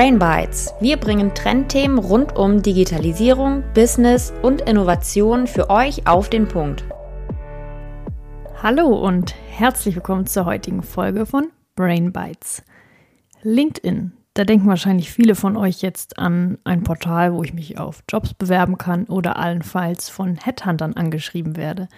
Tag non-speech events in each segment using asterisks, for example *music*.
Brain Bites. Wir bringen Trendthemen rund um Digitalisierung, Business und Innovation für euch auf den Punkt. Hallo und herzlich willkommen zur heutigen Folge von Brain Bites. LinkedIn. Da denken wahrscheinlich viele von euch jetzt an ein Portal, wo ich mich auf Jobs bewerben kann oder allenfalls von Headhuntern angeschrieben werde.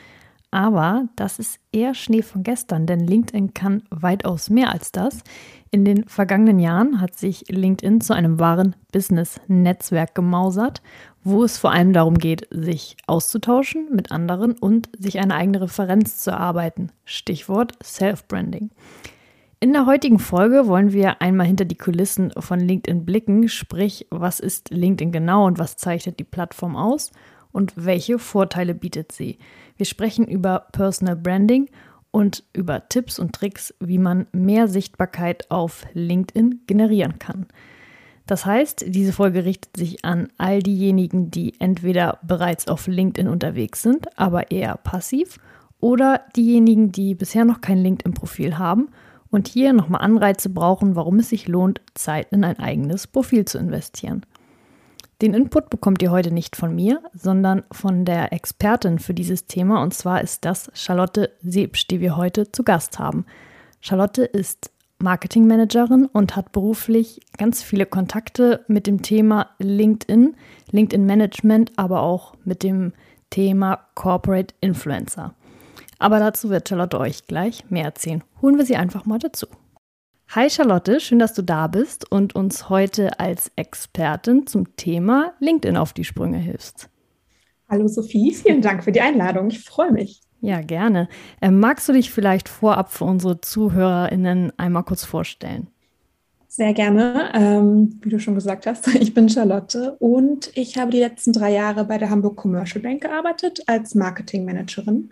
Aber das ist eher Schnee von gestern, denn LinkedIn kann weitaus mehr als das. In den vergangenen Jahren hat sich LinkedIn zu einem wahren Business-Netzwerk gemausert, wo es vor allem darum geht, sich auszutauschen mit anderen und sich eine eigene Referenz zu erarbeiten. Stichwort Self-Branding. In der heutigen Folge wollen wir einmal hinter die Kulissen von LinkedIn blicken, sprich, was ist LinkedIn genau und was zeichnet die Plattform aus und welche Vorteile bietet sie. Wir sprechen über Personal Branding und über Tipps und Tricks, wie man mehr Sichtbarkeit auf LinkedIn generieren kann. Das heißt, diese Folge richtet sich an all diejenigen, die entweder bereits auf LinkedIn unterwegs sind, aber eher passiv, oder diejenigen, die bisher noch kein LinkedIn-Profil haben und hier nochmal Anreize brauchen, warum es sich lohnt, Zeit in ein eigenes Profil zu investieren. Den Input bekommt ihr heute nicht von mir, sondern von der Expertin für dieses Thema und zwar ist das Charlotte Sebsch, die wir heute zu Gast haben. Charlotte ist Marketingmanagerin und hat beruflich ganz viele Kontakte mit dem Thema LinkedIn, LinkedIn Management, aber auch mit dem Thema Corporate Influencer. Aber dazu wird Charlotte euch gleich mehr erzählen. Holen wir sie einfach mal dazu. Hi Charlotte, schön, dass du da bist und uns heute als Expertin zum Thema LinkedIn auf die Sprünge hilfst. Hallo Sophie, vielen Dank für die Einladung. Ich freue mich. Ja, gerne. Ähm, magst du dich vielleicht vorab für unsere ZuhörerInnen einmal kurz vorstellen? Sehr gerne. Ähm, wie du schon gesagt hast, *laughs* ich bin Charlotte und ich habe die letzten drei Jahre bei der Hamburg Commercial Bank gearbeitet als Marketingmanagerin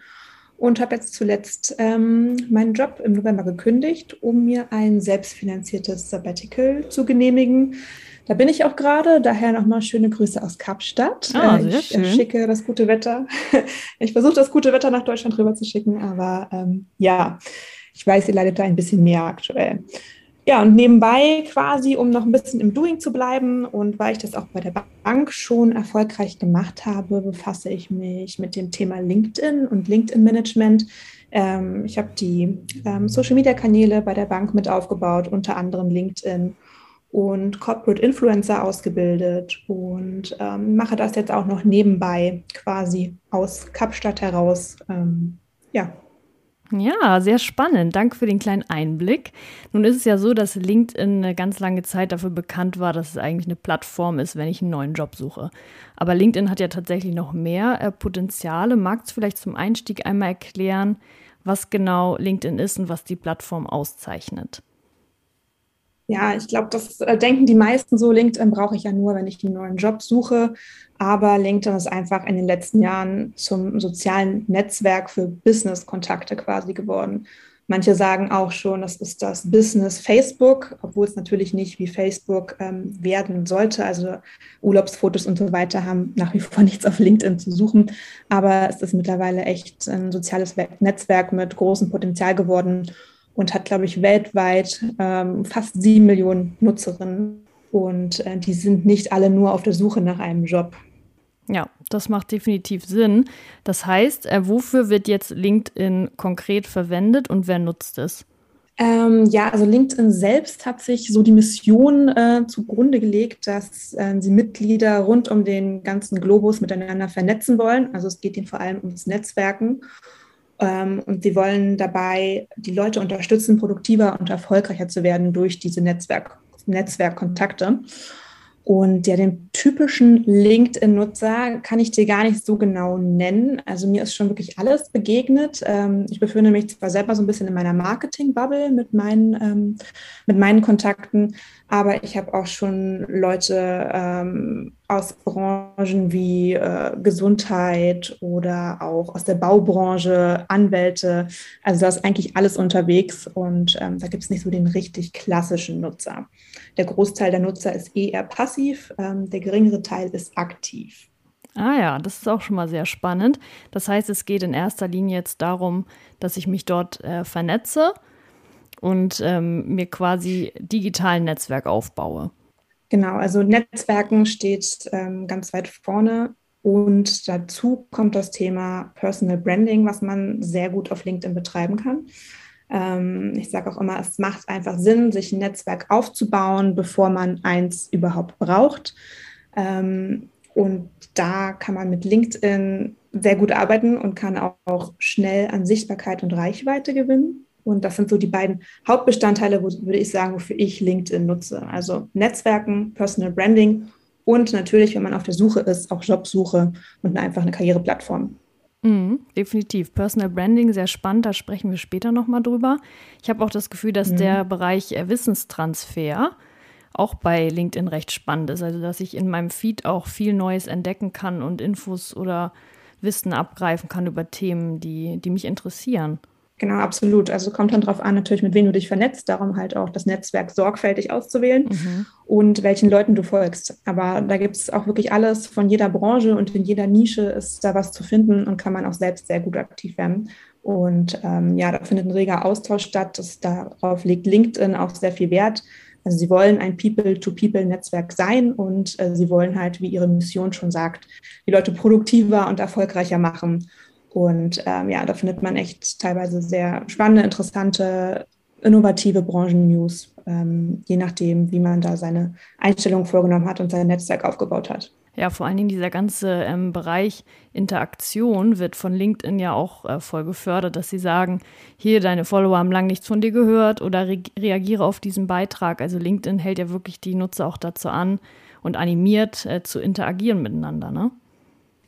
und habe jetzt zuletzt ähm, meinen Job im November gekündigt, um mir ein selbstfinanziertes Sabbatical zu genehmigen. Da bin ich auch gerade, daher nochmal schöne Grüße aus Kapstadt. Ah, sehr ich schön. schicke das gute Wetter. *laughs* Ich versuche das gute Wetter nach Deutschland rüber zu schicken, aber ähm, ja, ich weiß, ihr leidet da ein bisschen mehr aktuell. Ja, und nebenbei quasi, um noch ein bisschen im Doing zu bleiben und weil ich das auch bei der Bank schon erfolgreich gemacht habe, befasse ich mich mit dem Thema LinkedIn und LinkedIn-Management. Ähm, ich habe die ähm, Social-Media-Kanäle bei der Bank mit aufgebaut, unter anderem LinkedIn und Corporate Influencer ausgebildet und ähm, mache das jetzt auch noch nebenbei quasi aus Kapstadt heraus. Ähm, ja, ja, sehr spannend. Danke für den kleinen Einblick. Nun ist es ja so, dass LinkedIn eine ganz lange Zeit dafür bekannt war, dass es eigentlich eine Plattform ist, wenn ich einen neuen Job suche. Aber LinkedIn hat ja tatsächlich noch mehr äh, Potenziale. Magst du vielleicht zum Einstieg einmal erklären, was genau LinkedIn ist und was die Plattform auszeichnet? Ja, ich glaube, das äh, denken die meisten so. LinkedIn brauche ich ja nur, wenn ich einen neuen Job suche. Aber LinkedIn ist einfach in den letzten Jahren zum sozialen Netzwerk für Business-Kontakte quasi geworden. Manche sagen auch schon, das ist das Business Facebook, obwohl es natürlich nicht wie Facebook ähm, werden sollte. Also Urlaubsfotos und so weiter haben nach wie vor *laughs* nichts auf LinkedIn zu suchen. Aber es ist mittlerweile echt ein soziales Netzwerk mit großem Potenzial geworden und hat, glaube ich, weltweit ähm, fast sieben Millionen Nutzerinnen. Und äh, die sind nicht alle nur auf der Suche nach einem Job. Ja, das macht definitiv Sinn. Das heißt, äh, wofür wird jetzt LinkedIn konkret verwendet und wer nutzt es? Ähm, ja, also LinkedIn selbst hat sich so die Mission äh, zugrunde gelegt, dass äh, sie Mitglieder rund um den ganzen Globus miteinander vernetzen wollen. Also es geht ihnen vor allem ums Netzwerken. Ähm, und sie wollen dabei die Leute unterstützen, produktiver und erfolgreicher zu werden durch diese Netzwerk Netzwerkkontakte. Und ja, den typischen LinkedIn-Nutzer kann ich dir gar nicht so genau nennen. Also mir ist schon wirklich alles begegnet. Ähm, ich befinde mich zwar selber so ein bisschen in meiner Marketing-Bubble mit meinen, ähm, mit meinen Kontakten, aber ich habe auch schon Leute aus Branchen wie äh, Gesundheit oder auch aus der Baubranche, Anwälte. Also da ist eigentlich alles unterwegs und ähm, da gibt es nicht so den richtig klassischen Nutzer. Der Großteil der Nutzer ist eher passiv, ähm, der geringere Teil ist aktiv. Ah ja, das ist auch schon mal sehr spannend. Das heißt, es geht in erster Linie jetzt darum, dass ich mich dort äh, vernetze und ähm, mir quasi digital ein Netzwerk aufbaue. Genau, also Netzwerken steht ähm, ganz weit vorne und dazu kommt das Thema Personal Branding, was man sehr gut auf LinkedIn betreiben kann. Ähm, ich sage auch immer, es macht einfach Sinn, sich ein Netzwerk aufzubauen, bevor man eins überhaupt braucht. Ähm, und da kann man mit LinkedIn sehr gut arbeiten und kann auch schnell an Sichtbarkeit und Reichweite gewinnen. Und das sind so die beiden Hauptbestandteile, wo, würde ich sagen, wofür ich LinkedIn nutze. Also Netzwerken, Personal Branding und natürlich, wenn man auf der Suche ist, auch Jobsuche und einfach eine Karriereplattform. Mhm, definitiv. Personal Branding, sehr spannend, da sprechen wir später nochmal drüber. Ich habe auch das Gefühl, dass mhm. der Bereich äh, Wissenstransfer auch bei LinkedIn recht spannend ist. Also, dass ich in meinem Feed auch viel Neues entdecken kann und Infos oder Wissen abgreifen kann über Themen, die, die mich interessieren. Genau, absolut. Also kommt dann darauf an, natürlich, mit wem du dich vernetzt, darum halt auch das Netzwerk sorgfältig auszuwählen mhm. und welchen Leuten du folgst. Aber da gibt es auch wirklich alles von jeder Branche und in jeder Nische ist da was zu finden und kann man auch selbst sehr gut aktiv werden. Und ähm, ja, da findet ein reger Austausch statt. Das, darauf legt LinkedIn auch sehr viel Wert. Also sie wollen ein People-to-People-Netzwerk sein und äh, sie wollen halt, wie ihre Mission schon sagt, die Leute produktiver und erfolgreicher machen. Und ähm, ja, da findet man echt teilweise sehr spannende, interessante, innovative Branchen-News, ähm, je nachdem, wie man da seine Einstellung vorgenommen hat und sein Netzwerk aufgebaut hat. Ja, vor allen Dingen dieser ganze ähm, Bereich Interaktion wird von LinkedIn ja auch äh, voll gefördert, dass sie sagen, hier, deine Follower haben lange nichts von dir gehört oder re reagiere auf diesen Beitrag. Also LinkedIn hält ja wirklich die Nutzer auch dazu an und animiert äh, zu interagieren miteinander, ne?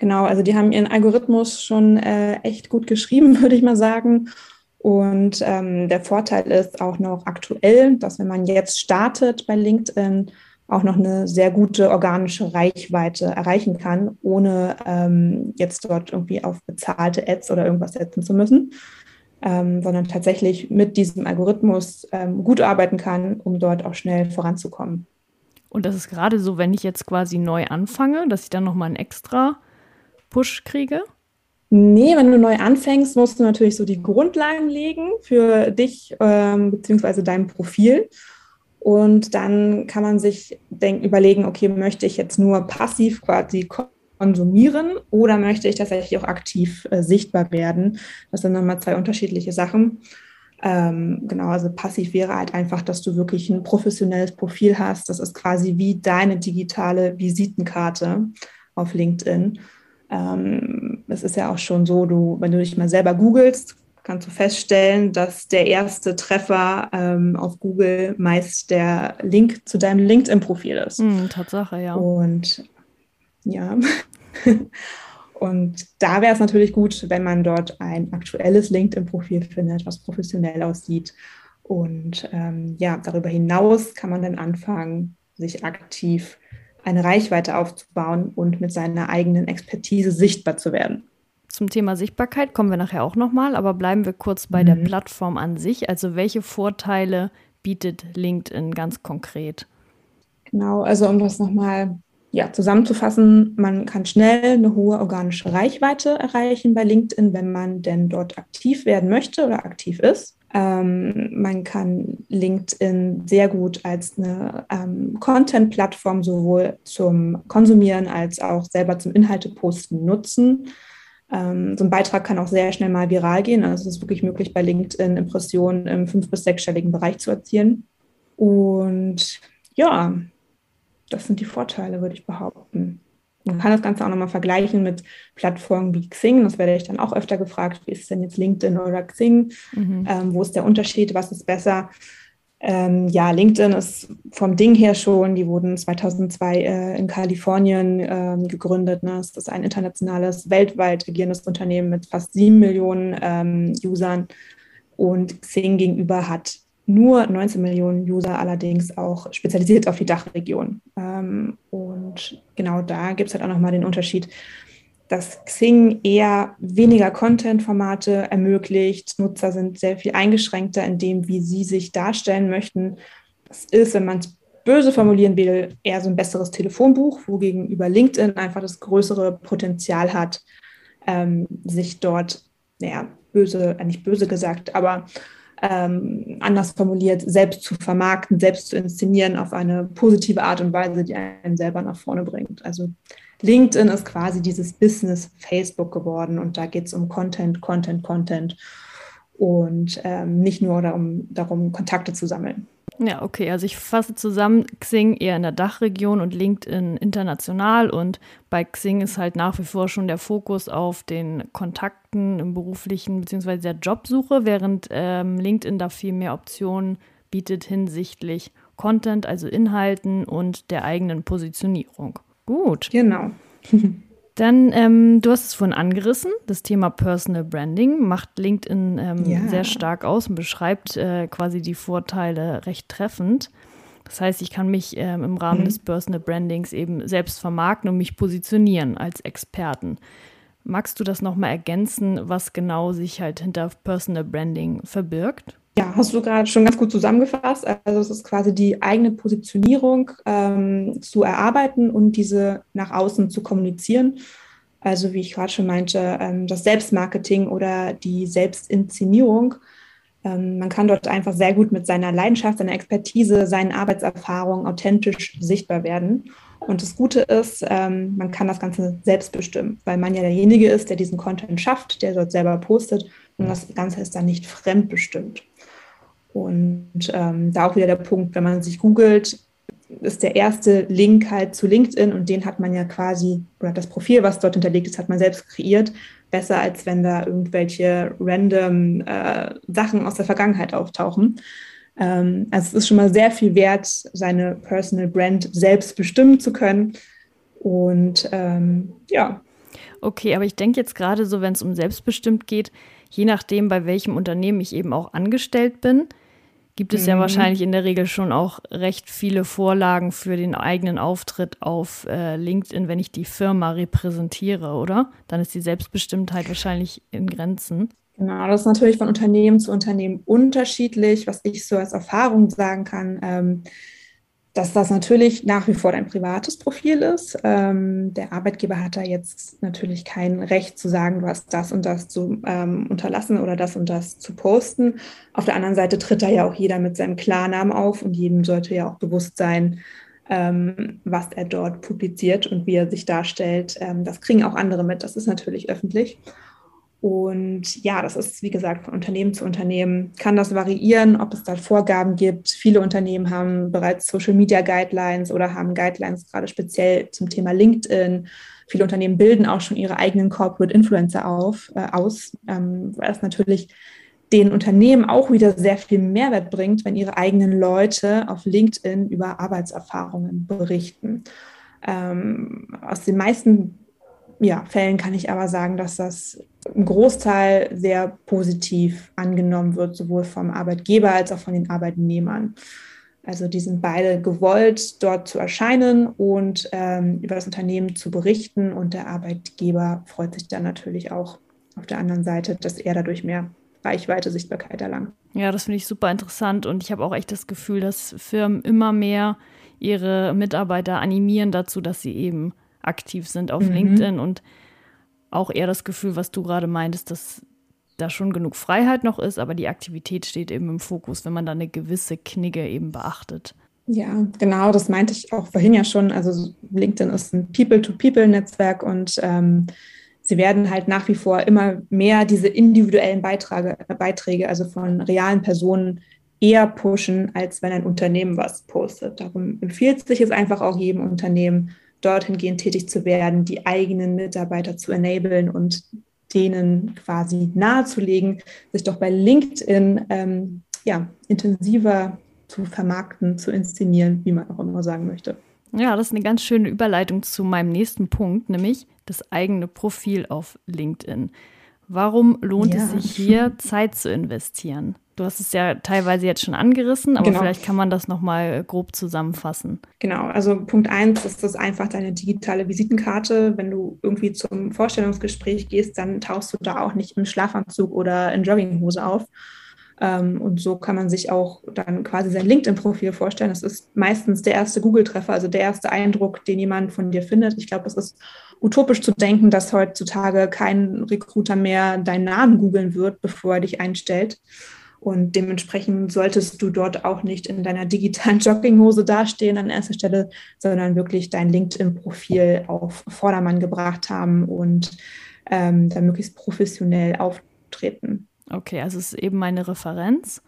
Genau, also die haben ihren Algorithmus schon äh, echt gut geschrieben, *laughs* würde ich mal sagen. Und ähm, der Vorteil ist auch noch aktuell, dass wenn man jetzt startet bei LinkedIn, auch noch eine sehr gute organische Reichweite erreichen kann, ohne ähm, jetzt dort irgendwie auf bezahlte Ads oder irgendwas setzen zu müssen, ähm, sondern tatsächlich mit diesem Algorithmus ähm, gut arbeiten kann, um dort auch schnell voranzukommen. Und das ist gerade so, wenn ich jetzt quasi neu anfange, dass ich dann nochmal ein extra Push kriege? Nee, wenn du neu anfängst, musst du natürlich so die Grundlagen legen für dich ähm, bzw. dein Profil. Und dann kann man sich überlegen, okay, möchte ich jetzt nur passiv quasi konsumieren oder möchte ich tatsächlich auch aktiv äh, sichtbar werden? Das sind nochmal zwei unterschiedliche Sachen. Ähm, genau, also passiv wäre halt einfach, dass du wirklich ein professionelles Profil hast. Das ist quasi wie deine digitale Visitenkarte auf LinkedIn. Ähm, es ist ja auch schon so, du, wenn du dich mal selber googelst, kannst du feststellen, dass der erste Treffer ähm, auf Google meist der Link zu deinem LinkedIn-Profil ist. Mm, Tatsache, ja. Und ja. *laughs* Und da wäre es natürlich gut, wenn man dort ein aktuelles LinkedIn-Profil findet, was professionell aussieht. Und ähm, ja, darüber hinaus kann man dann anfangen, sich aktiv eine Reichweite aufzubauen und mit seiner eigenen Expertise sichtbar zu werden. Zum Thema Sichtbarkeit kommen wir nachher auch nochmal, aber bleiben wir kurz bei mhm. der Plattform an sich. Also welche Vorteile bietet LinkedIn ganz konkret? Genau, also um das nochmal ja, zusammenzufassen, man kann schnell eine hohe organische Reichweite erreichen bei LinkedIn, wenn man denn dort aktiv werden möchte oder aktiv ist. Ähm, man kann LinkedIn sehr gut als eine ähm, Content-Plattform sowohl zum Konsumieren als auch selber zum Inhalte-Posten nutzen. Ähm, so ein Beitrag kann auch sehr schnell mal viral gehen. Also es ist wirklich möglich, bei LinkedIn Impressionen im fünf- bis sechsstelligen Bereich zu erzielen. Und ja, das sind die Vorteile, würde ich behaupten. Man kann das Ganze auch nochmal vergleichen mit Plattformen wie Xing. Das werde ich dann auch öfter gefragt, wie ist denn jetzt LinkedIn oder Xing? Mhm. Ähm, wo ist der Unterschied? Was ist besser? Ähm, ja, LinkedIn ist vom Ding her schon, die wurden 2002 äh, in Kalifornien äh, gegründet. Ne? Es ist ein internationales, weltweit agierendes Unternehmen mit fast sieben Millionen ähm, Usern. Und Xing gegenüber hat nur 19 Millionen User allerdings auch spezialisiert auf die Dachregion. Ähm, und genau da gibt es halt auch nochmal den Unterschied, dass Xing eher weniger Content-Formate ermöglicht. Nutzer sind sehr viel eingeschränkter in dem, wie sie sich darstellen möchten. Das ist, wenn man es böse formulieren will, eher so ein besseres Telefonbuch, wogegen über LinkedIn einfach das größere Potenzial hat, ähm, sich dort, naja, böse, äh, nicht böse gesagt, aber ähm, anders formuliert, selbst zu vermarkten, selbst zu inszenieren auf eine positive Art und Weise, die einen selber nach vorne bringt. Also LinkedIn ist quasi dieses Business Facebook geworden und da geht es um Content, Content, Content und ähm, nicht nur darum, darum, Kontakte zu sammeln. Ja, okay. Also ich fasse zusammen, Xing eher in der Dachregion und LinkedIn international. Und bei Xing ist halt nach wie vor schon der Fokus auf den Kontakten im beruflichen bzw. der Jobsuche, während ähm, LinkedIn da viel mehr Optionen bietet hinsichtlich Content, also Inhalten und der eigenen Positionierung. Gut. Genau. *laughs* Dann, ähm, du hast es vorhin angerissen, das Thema Personal Branding macht LinkedIn ähm, ja. sehr stark aus und beschreibt äh, quasi die Vorteile recht treffend. Das heißt, ich kann mich ähm, im Rahmen mhm. des Personal Brandings eben selbst vermarkten und mich positionieren als Experten. Magst du das nochmal ergänzen, was genau sich halt hinter Personal Branding verbirgt? Ja, hast du gerade schon ganz gut zusammengefasst. Also es ist quasi die eigene Positionierung ähm, zu erarbeiten und diese nach außen zu kommunizieren. Also wie ich gerade schon meinte, ähm, das Selbstmarketing oder die Selbstinszenierung. Ähm, man kann dort einfach sehr gut mit seiner Leidenschaft, seiner Expertise, seinen Arbeitserfahrungen authentisch sichtbar werden. Und das Gute ist, ähm, man kann das Ganze selbst bestimmen, weil man ja derjenige ist, der diesen Content schafft, der dort selber postet. Und das Ganze ist dann nicht fremdbestimmt. Und ähm, da auch wieder der Punkt, wenn man sich googelt, ist der erste Link halt zu LinkedIn und den hat man ja quasi, oder das Profil, was dort hinterlegt ist, hat man selbst kreiert. Besser als wenn da irgendwelche random äh, Sachen aus der Vergangenheit auftauchen. Ähm, also es ist schon mal sehr viel wert, seine Personal Brand selbst bestimmen zu können. Und ähm, ja. Okay, aber ich denke jetzt gerade so, wenn es um selbstbestimmt geht, je nachdem, bei welchem Unternehmen ich eben auch angestellt bin, gibt es mhm. ja wahrscheinlich in der Regel schon auch recht viele Vorlagen für den eigenen Auftritt auf äh, LinkedIn, wenn ich die Firma repräsentiere, oder? Dann ist die Selbstbestimmtheit wahrscheinlich in Grenzen. Genau, das ist natürlich von Unternehmen zu Unternehmen unterschiedlich. Was ich so als Erfahrung sagen kann, ähm, dass das natürlich nach wie vor dein privates Profil ist. Ähm, der Arbeitgeber hat da jetzt natürlich kein Recht zu sagen, du hast das und das zu ähm, unterlassen oder das und das zu posten. Auf der anderen Seite tritt da ja auch jeder mit seinem Klarnamen auf und jedem sollte ja auch bewusst sein, ähm, was er dort publiziert und wie er sich darstellt. Ähm, das kriegen auch andere mit, das ist natürlich öffentlich. Und ja, das ist, wie gesagt, von Unternehmen zu Unternehmen kann das variieren, ob es da Vorgaben gibt. Viele Unternehmen haben bereits Social Media Guidelines oder haben Guidelines gerade speziell zum Thema LinkedIn. Viele Unternehmen bilden auch schon ihre eigenen Corporate Influencer auf, äh, aus, ähm, weil es natürlich den Unternehmen auch wieder sehr viel Mehrwert bringt, wenn ihre eigenen Leute auf LinkedIn über Arbeitserfahrungen berichten. Ähm, aus den meisten ja, Fällen kann ich aber sagen, dass das im Großteil sehr positiv angenommen wird, sowohl vom Arbeitgeber als auch von den Arbeitnehmern. Also die sind beide gewollt, dort zu erscheinen und ähm, über das Unternehmen zu berichten. Und der Arbeitgeber freut sich dann natürlich auch auf der anderen Seite, dass er dadurch mehr Reichweite, Sichtbarkeit erlangt. Ja, das finde ich super interessant. Und ich habe auch echt das Gefühl, dass Firmen immer mehr ihre Mitarbeiter animieren dazu, dass sie eben aktiv sind auf mhm. LinkedIn und auch eher das Gefühl, was du gerade meintest, dass da schon genug Freiheit noch ist, aber die Aktivität steht eben im Fokus, wenn man da eine gewisse Knigge eben beachtet. Ja, genau, das meinte ich auch vorhin ja schon. Also LinkedIn ist ein People-to-People-Netzwerk und ähm, sie werden halt nach wie vor immer mehr diese individuellen Beitrage, Beiträge, also von realen Personen, eher pushen, als wenn ein Unternehmen was postet. Darum empfiehlt sich es einfach auch jedem Unternehmen, dorthin gehen, tätig zu werden, die eigenen Mitarbeiter zu enablen und denen quasi nahezulegen, sich doch bei LinkedIn ähm, ja, intensiver zu vermarkten, zu inszenieren, wie man auch immer sagen möchte. Ja, das ist eine ganz schöne Überleitung zu meinem nächsten Punkt, nämlich das eigene Profil auf LinkedIn. Warum lohnt ja. es sich hier Zeit zu investieren? Du hast es ja teilweise jetzt schon angerissen, aber genau. vielleicht kann man das nochmal grob zusammenfassen. Genau, also Punkt eins ist das einfach deine digitale Visitenkarte. Wenn du irgendwie zum Vorstellungsgespräch gehst, dann tauchst du da auch nicht im Schlafanzug oder in Jogginghose auf. Ähm, und so kann man sich auch dann quasi sein LinkedIn-Profil vorstellen. Das ist meistens der erste Google-Treffer, also der erste Eindruck, den jemand von dir findet. Ich glaube, es ist utopisch zu denken, dass heutzutage kein Recruiter mehr deinen Namen googeln wird, bevor er dich einstellt. Und dementsprechend solltest du dort auch nicht in deiner digitalen *laughs* Jogginghose dastehen an erster Stelle, sondern wirklich dein LinkedIn-Profil auf Vordermann gebracht haben und ähm, dann möglichst professionell auftreten. Okay, also es ist eben meine Referenz.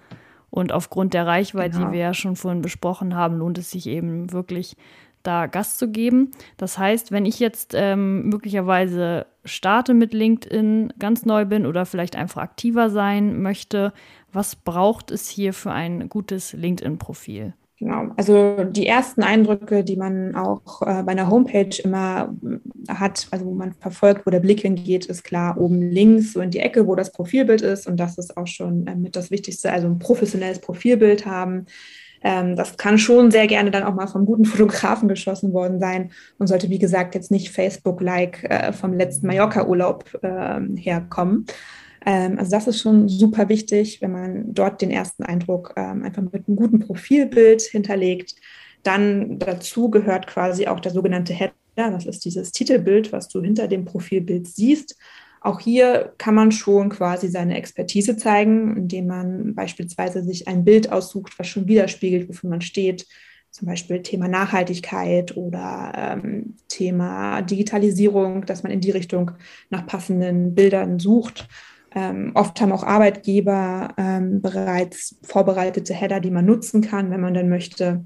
Und aufgrund der Reichweite, genau. die wir ja schon vorhin besprochen haben, lohnt es sich eben wirklich, da Gast zu geben. Das heißt, wenn ich jetzt ähm, möglicherweise starte mit LinkedIn, ganz neu bin oder vielleicht einfach aktiver sein möchte, was braucht es hier für ein gutes LinkedIn-Profil? Genau, also die ersten Eindrücke, die man auch äh, bei einer Homepage immer äh, hat, also wo man verfolgt, wo der Blick hingeht, ist klar oben links, so in die Ecke, wo das Profilbild ist. Und das ist auch schon äh, mit das Wichtigste, also ein professionelles Profilbild haben. Ähm, das kann schon sehr gerne dann auch mal vom guten *laughs* Fotografen geschossen worden sein und sollte, wie gesagt, jetzt nicht Facebook-like äh, vom letzten Mallorca-Urlaub äh, herkommen. Ähm, also das ist schon super wichtig, wenn man dort den ersten Eindruck ähm, einfach mit einem guten Profilbild hinterlegt. Dann dazu gehört quasi auch der sogenannte Header. Das ist dieses Titelbild, was du hinter dem Profilbild siehst. Auch hier kann man schon quasi seine Expertise zeigen, indem man beispielsweise sich ein Bild aussucht, was schon widerspiegelt, wofür man steht. Zum Beispiel Thema Nachhaltigkeit oder ähm, Thema Digitalisierung, dass man in die Richtung nach passenden Bildern sucht. Ähm, oft haben auch Arbeitgeber ähm, bereits vorbereitete Header, die man nutzen kann, wenn man dann möchte.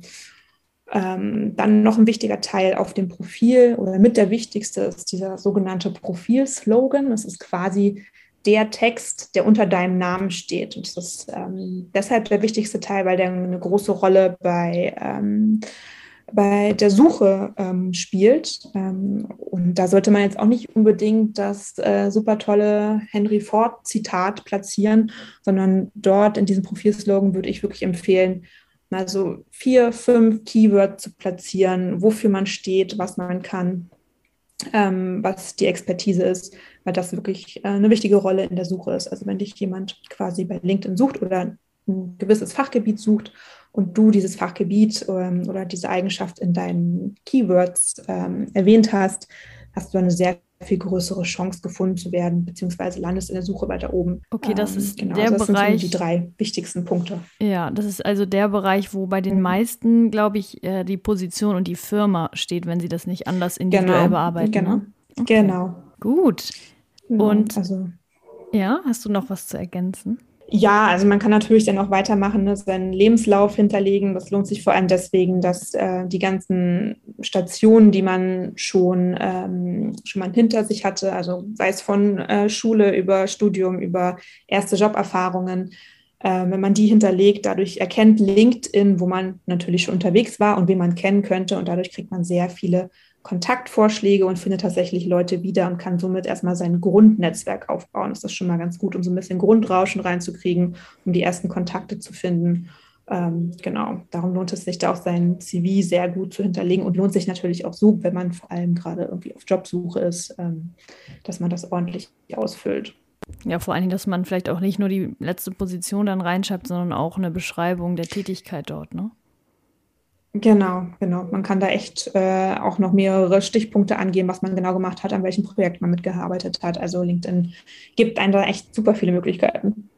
Ähm, dann noch ein wichtiger Teil auf dem Profil oder mit der wichtigste ist dieser sogenannte Profilslogan. Das ist quasi der Text, der unter deinem Namen steht. Und das ist ähm, deshalb der wichtigste Teil, weil der eine große Rolle bei ähm, bei der Suche ähm, spielt. Ähm, und da sollte man jetzt auch nicht unbedingt das äh, super tolle Henry Ford-Zitat platzieren, sondern dort in diesem Profilslogan würde ich wirklich empfehlen, mal so vier, fünf Keywords zu platzieren, wofür man steht, was man kann, ähm, was die Expertise ist, weil das wirklich äh, eine wichtige Rolle in der Suche ist. Also wenn dich jemand quasi bei LinkedIn sucht oder ein gewisses Fachgebiet sucht und du dieses Fachgebiet ähm, oder diese Eigenschaft in deinen Keywords ähm, erwähnt hast, hast du eine sehr viel größere Chance gefunden zu werden, beziehungsweise landest in der Suche weiter oben. Okay, das ähm, ist genau, der also das Bereich. Sind die drei wichtigsten Punkte. Ja, das ist also der Bereich, wo bei den mhm. meisten, glaube ich, äh, die Position und die Firma steht, wenn sie das nicht anders individuell genau, bearbeiten. Genau. Ne? Okay. Genau. Gut. Genau, und also. ja, hast du noch was zu ergänzen? Ja, also man kann natürlich dann auch weitermachen, ne, seinen Lebenslauf hinterlegen. Das lohnt sich vor allem deswegen, dass äh, die ganzen Stationen, die man schon, ähm, schon mal hinter sich hatte, also sei es von äh, Schule über Studium, über erste Joberfahrungen, äh, wenn man die hinterlegt, dadurch erkennt LinkedIn, wo man natürlich schon unterwegs war und wen man kennen könnte. Und dadurch kriegt man sehr viele Kontaktvorschläge und findet tatsächlich Leute wieder und kann somit erstmal sein Grundnetzwerk aufbauen. Das ist schon mal ganz gut, um so ein bisschen Grundrauschen reinzukriegen, um die ersten Kontakte zu finden. Ähm, genau, darum lohnt es sich da auch sein CV sehr gut zu hinterlegen und lohnt sich natürlich auch so, wenn man vor allem gerade irgendwie auf Jobsuche ist, ähm, dass man das ordentlich ausfüllt. Ja, vor allen Dingen, dass man vielleicht auch nicht nur die letzte Position dann reinschreibt, sondern auch eine Beschreibung der Tätigkeit dort, ne? Genau, genau. Man kann da echt äh, auch noch mehrere Stichpunkte angeben, was man genau gemacht hat, an welchem Projekt man mitgearbeitet hat. Also LinkedIn gibt einem da echt super viele Möglichkeiten.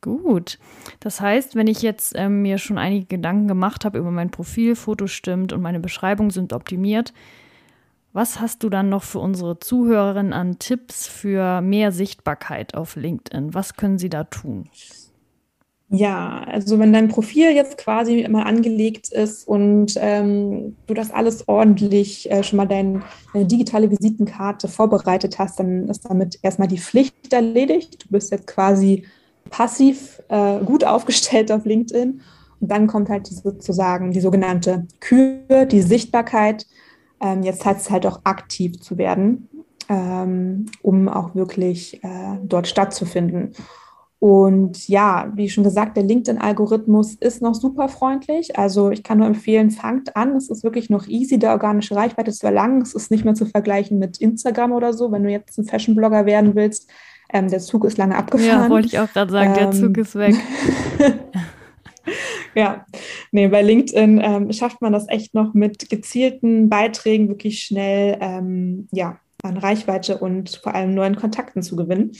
Gut. Das heißt, wenn ich jetzt ähm, mir schon einige Gedanken gemacht habe über mein Profil, Foto stimmt und meine Beschreibungen sind optimiert, was hast du dann noch für unsere Zuhörerinnen an Tipps für mehr Sichtbarkeit auf LinkedIn? Was können sie da tun? Ja, also wenn dein Profil jetzt quasi immer angelegt ist und ähm, du das alles ordentlich äh, schon mal dein, deine digitale Visitenkarte vorbereitet hast, dann ist damit erstmal die Pflicht erledigt. Du bist jetzt quasi passiv äh, gut aufgestellt auf LinkedIn. Und dann kommt halt die, sozusagen die sogenannte Kür, die Sichtbarkeit. Ähm, jetzt hat es halt auch aktiv zu werden, ähm, um auch wirklich äh, dort stattzufinden. Und ja, wie schon gesagt, der LinkedIn-Algorithmus ist noch super freundlich. Also ich kann nur empfehlen, fangt an. Es ist wirklich noch easy, der organische Reichweite zu erlangen. Es ist nicht mehr zu vergleichen mit Instagram oder so, wenn du jetzt ein Fashion-Blogger werden willst. Ähm, der Zug ist lange abgefahren. Ja, wollte ich auch gerade sagen, ähm, der Zug ist weg. *laughs* ja, nee, bei LinkedIn ähm, schafft man das echt noch mit gezielten Beiträgen wirklich schnell ähm, ja, an Reichweite und vor allem neuen Kontakten zu gewinnen.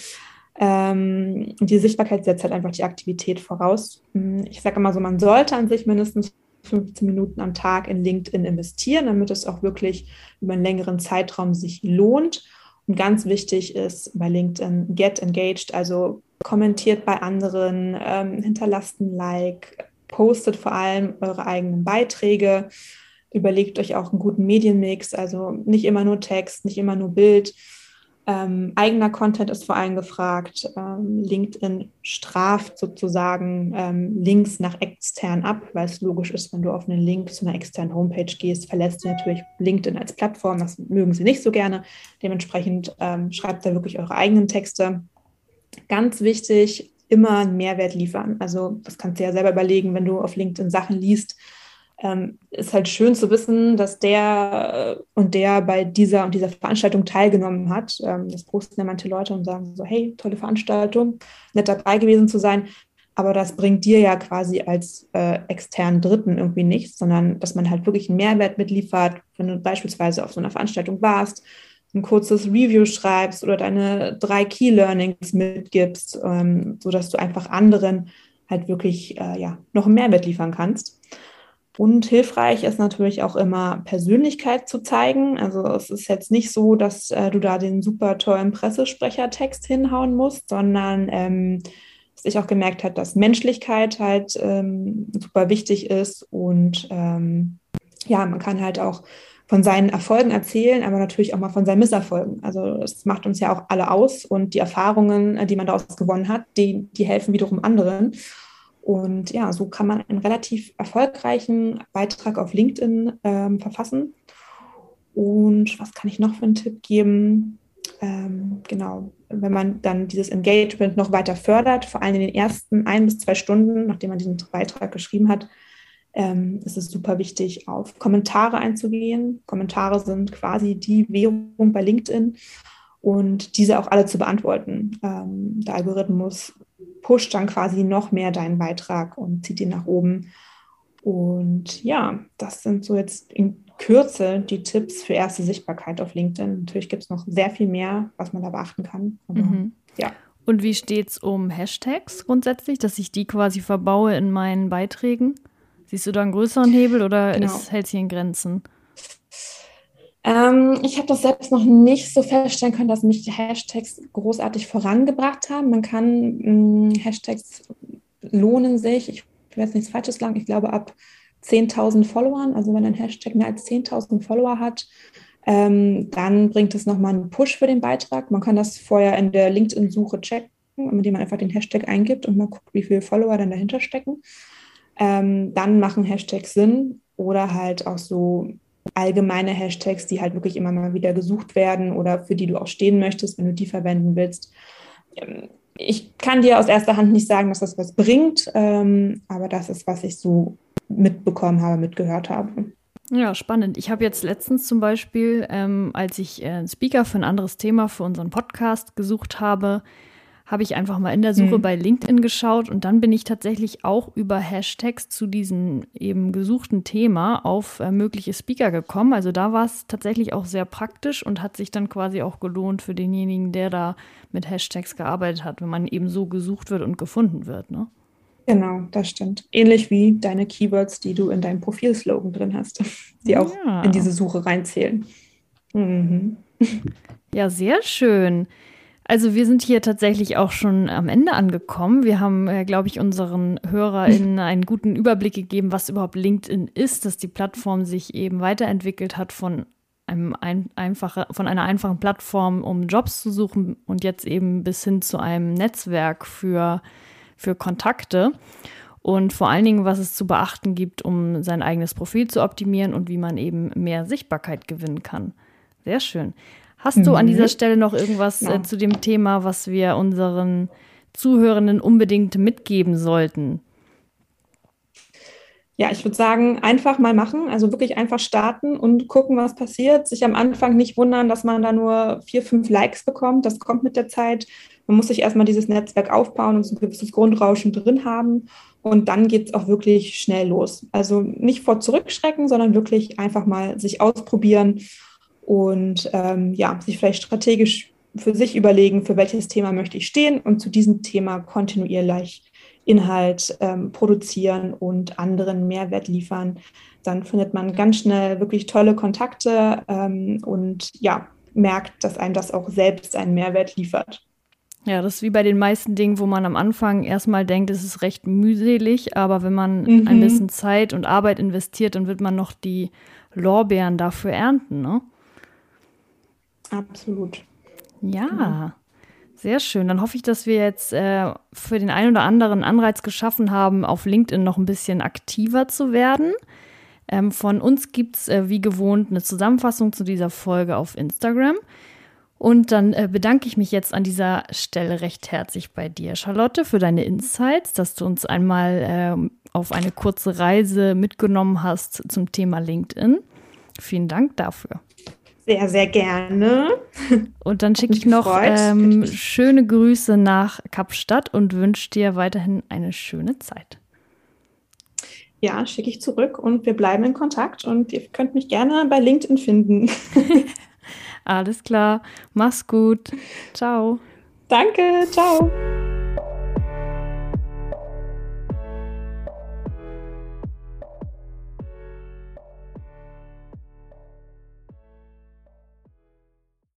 Ähm, die Sichtbarkeit setzt halt einfach die Aktivität voraus. Hm, ich sage immer so, man sollte an sich mindestens 15 Minuten am Tag in LinkedIn investieren, damit es auch wirklich über einen längeren Zeitraum sich lohnt. Und ganz wichtig ist bei LinkedIn Get Engaged, also kommentiert bei anderen, ähm, hinterlasst ein Like, postet vor allem eure eigenen Beiträge, überlegt euch auch einen guten Medienmix, also nicht immer nur Text, nicht immer nur Bild. Ähm, eigener Content ist vor allem gefragt. Ähm, LinkedIn straft sozusagen ähm, Links nach extern ab, weil es logisch ist, wenn du auf einen Link zu einer externen Homepage gehst, verlässt du natürlich LinkedIn als Plattform. Das mögen sie nicht so gerne. Dementsprechend ähm, schreibt da wirklich eure eigenen Texte. Ganz wichtig, immer einen Mehrwert liefern. Also das kannst du ja selber überlegen, wenn du auf LinkedIn Sachen liest, ähm, ist halt schön zu wissen, dass der äh, und der bei dieser und dieser Veranstaltung teilgenommen hat. Ähm, das posten ja manche Leute und sagen so, hey, tolle Veranstaltung, nett dabei gewesen zu sein. Aber das bringt dir ja quasi als äh, externen Dritten irgendwie nichts, sondern dass man halt wirklich einen Mehrwert mitliefert, wenn du beispielsweise auf so einer Veranstaltung warst, ein kurzes Review schreibst oder deine drei Key Learnings mitgibst, ähm, sodass du einfach anderen halt wirklich äh, ja, noch einen Mehrwert liefern kannst. Und hilfreich ist natürlich auch immer Persönlichkeit zu zeigen. Also es ist jetzt nicht so, dass äh, du da den super tollen Pressesprechertext hinhauen musst, sondern ähm, dass ich auch gemerkt habe, dass Menschlichkeit halt ähm, super wichtig ist und ähm, ja, man kann halt auch von seinen Erfolgen erzählen, aber natürlich auch mal von seinen Misserfolgen. Also das macht uns ja auch alle aus und die Erfahrungen, äh, die man daraus gewonnen hat, die, die helfen wiederum anderen. Und ja, so kann man einen relativ erfolgreichen Beitrag auf LinkedIn ähm, verfassen. Und was kann ich noch für einen Tipp geben? Ähm, genau, wenn man dann dieses Engagement noch weiter fördert, vor allem in den ersten ein bis zwei Stunden, nachdem man diesen Beitrag geschrieben hat, ähm, ist es super wichtig, auf Kommentare einzugehen. Kommentare sind quasi die Währung bei LinkedIn und diese auch alle zu beantworten. Ähm, der Algorithmus pusht dann quasi noch mehr deinen Beitrag und zieht ihn nach oben. Und ja, das sind so jetzt in Kürze die Tipps für erste Sichtbarkeit auf LinkedIn. Natürlich gibt es noch sehr viel mehr, was man da beachten kann. Aber, mhm. Ja. Und wie steht es um Hashtags grundsätzlich, dass ich die quasi verbaue in meinen Beiträgen? Siehst du da einen größeren Hebel oder genau. ist, hält sich in Grenzen? Ähm, ich habe das selbst noch nicht so feststellen können, dass mich die Hashtags großartig vorangebracht haben. Man kann mh, mm, Hashtags lohnen sich, ich will jetzt nichts Falsches sagen, ich glaube ab 10.000 Followern, also wenn ein Hashtag mehr als 10.000 Follower hat, ähm, dann bringt es nochmal einen Push für den Beitrag. Man kann das vorher in der LinkedIn-Suche checken, indem man einfach den Hashtag eingibt und man guckt, wie viele Follower dann dahinter stecken. Ähm, dann machen Hashtags Sinn oder halt auch so allgemeine Hashtags, die halt wirklich immer mal wieder gesucht werden oder für die du auch stehen möchtest, wenn du die verwenden willst. Ähm, ich kann dir aus erster Hand nicht sagen, dass das was bringt, ähm, aber das ist, was ich so mitbekommen habe, mitgehört habe. Ja, spannend. Ich habe jetzt letztens zum Beispiel, ähm, als ich äh, einen Speaker für ein anderes Thema für unseren Podcast gesucht habe, habe ich einfach mal in der Suche mhm. bei LinkedIn geschaut und dann bin ich tatsächlich auch über Hashtags zu diesem eben gesuchten Thema auf äh, mögliche Speaker gekommen. Also da war es tatsächlich auch sehr praktisch und hat sich dann quasi auch gelohnt für denjenigen, der da mit Hashtags gearbeitet hat, wenn man eben so gesucht wird und gefunden wird. Ne? Genau, das stimmt. Ähnlich wie deine Keywords, die du in deinem Profilslogan drin hast, die auch ja. in diese Suche reinzählen. Mhm. Ja, sehr schön. Also wir sind hier tatsächlich auch schon am Ende angekommen. Wir haben, äh, glaube ich, unseren HörerInnen *laughs* einen guten Überblick gegeben, was überhaupt LinkedIn ist, dass die Plattform sich eben weiterentwickelt hat von einem ein, einfache, von einer einfachen Plattform, um Jobs zu suchen und jetzt eben bis hin zu einem Netzwerk für, für Kontakte. Und vor allen Dingen, was es zu beachten gibt, um sein eigenes Profil zu optimieren und wie man eben mehr Sichtbarkeit gewinnen kann. Sehr schön. Hast du an dieser mhm. Stelle noch irgendwas ja. äh, zu dem Thema, was wir unseren Zuhörenden unbedingt mitgeben sollten? Ja, ich würde sagen, einfach mal machen, also wirklich einfach starten und gucken, was passiert. Sich am Anfang nicht wundern, dass man da nur vier, fünf Likes bekommt. Das kommt mit der Zeit. Man muss sich erstmal dieses Netzwerk aufbauen und so ein gewisses Grundrauschen drin haben. Und dann geht es auch wirklich schnell los. Also nicht vor zurückschrecken, sondern wirklich einfach mal sich ausprobieren und ähm, ja, sich vielleicht strategisch für sich überlegen, für welches Thema möchte ich stehen und zu diesem Thema kontinuierlich Inhalt ähm, produzieren und anderen Mehrwert liefern. Dann findet man ganz schnell wirklich tolle Kontakte ähm, und ja, merkt, dass einem das auch selbst einen Mehrwert liefert. Ja, das ist wie bei den meisten Dingen, wo man am Anfang erstmal denkt, es ist recht mühselig, aber wenn man mhm. ein bisschen Zeit und Arbeit investiert, dann wird man noch die Lorbeeren dafür ernten, ne? Absolut. Ja, mhm. sehr schön. Dann hoffe ich, dass wir jetzt äh, für den einen oder anderen Anreiz geschaffen haben, auf LinkedIn noch ein bisschen aktiver zu werden. Ähm, von uns gibt es äh, wie gewohnt eine Zusammenfassung zu dieser Folge auf Instagram. Und dann äh, bedanke ich mich jetzt an dieser Stelle recht herzlich bei dir, Charlotte, für deine Insights, dass du uns einmal äh, auf eine kurze Reise mitgenommen hast zum Thema LinkedIn. Vielen Dank dafür. Sehr, sehr gerne. Und dann schicke ich noch ähm, schöne Grüße nach Kapstadt und wünsche dir weiterhin eine schöne Zeit. Ja, schicke ich zurück und wir bleiben in Kontakt und ihr könnt mich gerne bei LinkedIn finden. *laughs* *laughs* Alles klar. Mach's gut. Ciao. Danke. Ciao.